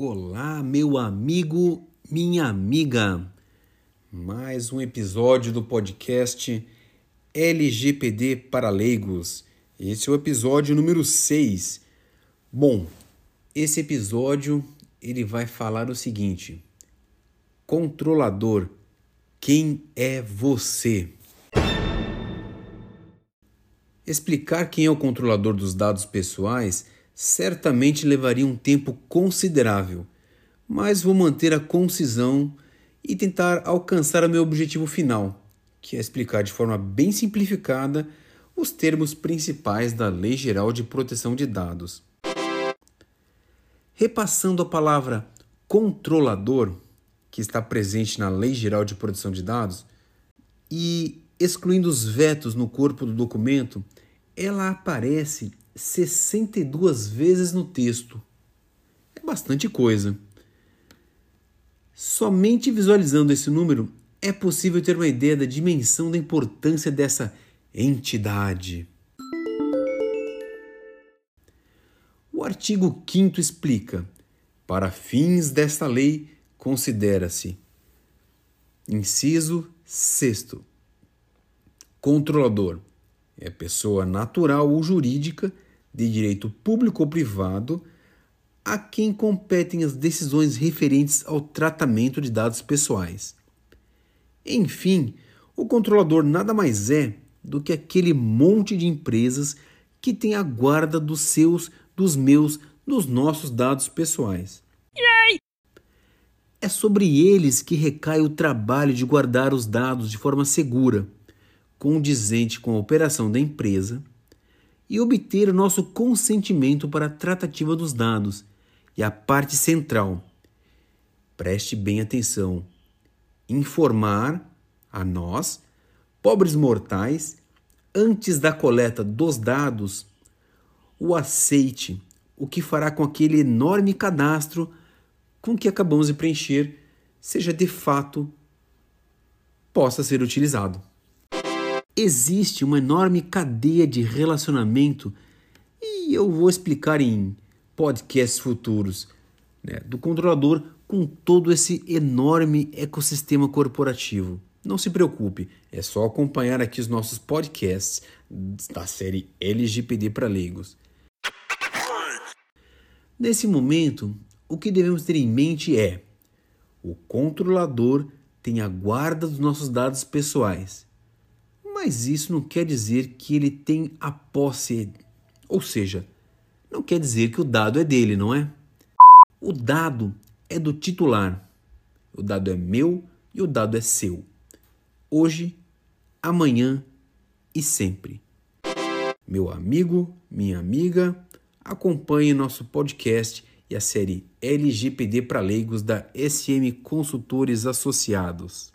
Olá, meu amigo, minha amiga. Mais um episódio do podcast LGPD para leigos. Esse é o episódio número 6. Bom, esse episódio ele vai falar o seguinte: Controlador, quem é você? Explicar quem é o controlador dos dados pessoais certamente levaria um tempo considerável, mas vou manter a concisão e tentar alcançar o meu objetivo final, que é explicar de forma bem simplificada os termos principais da Lei Geral de Proteção de Dados. Repassando a palavra controlador, que está presente na Lei Geral de Proteção de Dados, e excluindo os vetos no corpo do documento, ela aparece 62 vezes no texto. É bastante coisa. Somente visualizando esse número é possível ter uma ideia da dimensão da importância dessa entidade. O artigo 5 explica: para fins desta lei, considera-se. Inciso 6. Controlador é pessoa natural ou jurídica de direito público ou privado a quem competem as decisões referentes ao tratamento de dados pessoais. Enfim, o controlador nada mais é do que aquele monte de empresas que tem a guarda dos seus, dos meus, dos nossos dados pessoais. Yay! É sobre eles que recai o trabalho de guardar os dados de forma segura condizente com a operação da empresa e obter o nosso consentimento para a tratativa dos dados e a parte central. Preste bem atenção. Informar a nós, pobres mortais, antes da coleta dos dados, o aceite, o que fará com aquele enorme cadastro com que acabamos de preencher seja de fato possa ser utilizado existe uma enorme cadeia de relacionamento e eu vou explicar em podcasts futuros né, do controlador com todo esse enorme ecossistema corporativo. Não se preocupe, é só acompanhar aqui os nossos podcasts da série LGPD para leigos. Nesse momento, o que devemos ter em mente é: o controlador tem a guarda dos nossos dados pessoais mas isso não quer dizer que ele tem a posse, ou seja, não quer dizer que o dado é dele, não é? O dado é do titular. O dado é meu e o dado é seu. Hoje, amanhã e sempre. Meu amigo, minha amiga, acompanhe nosso podcast e a série LGPD para leigos da SM Consultores Associados.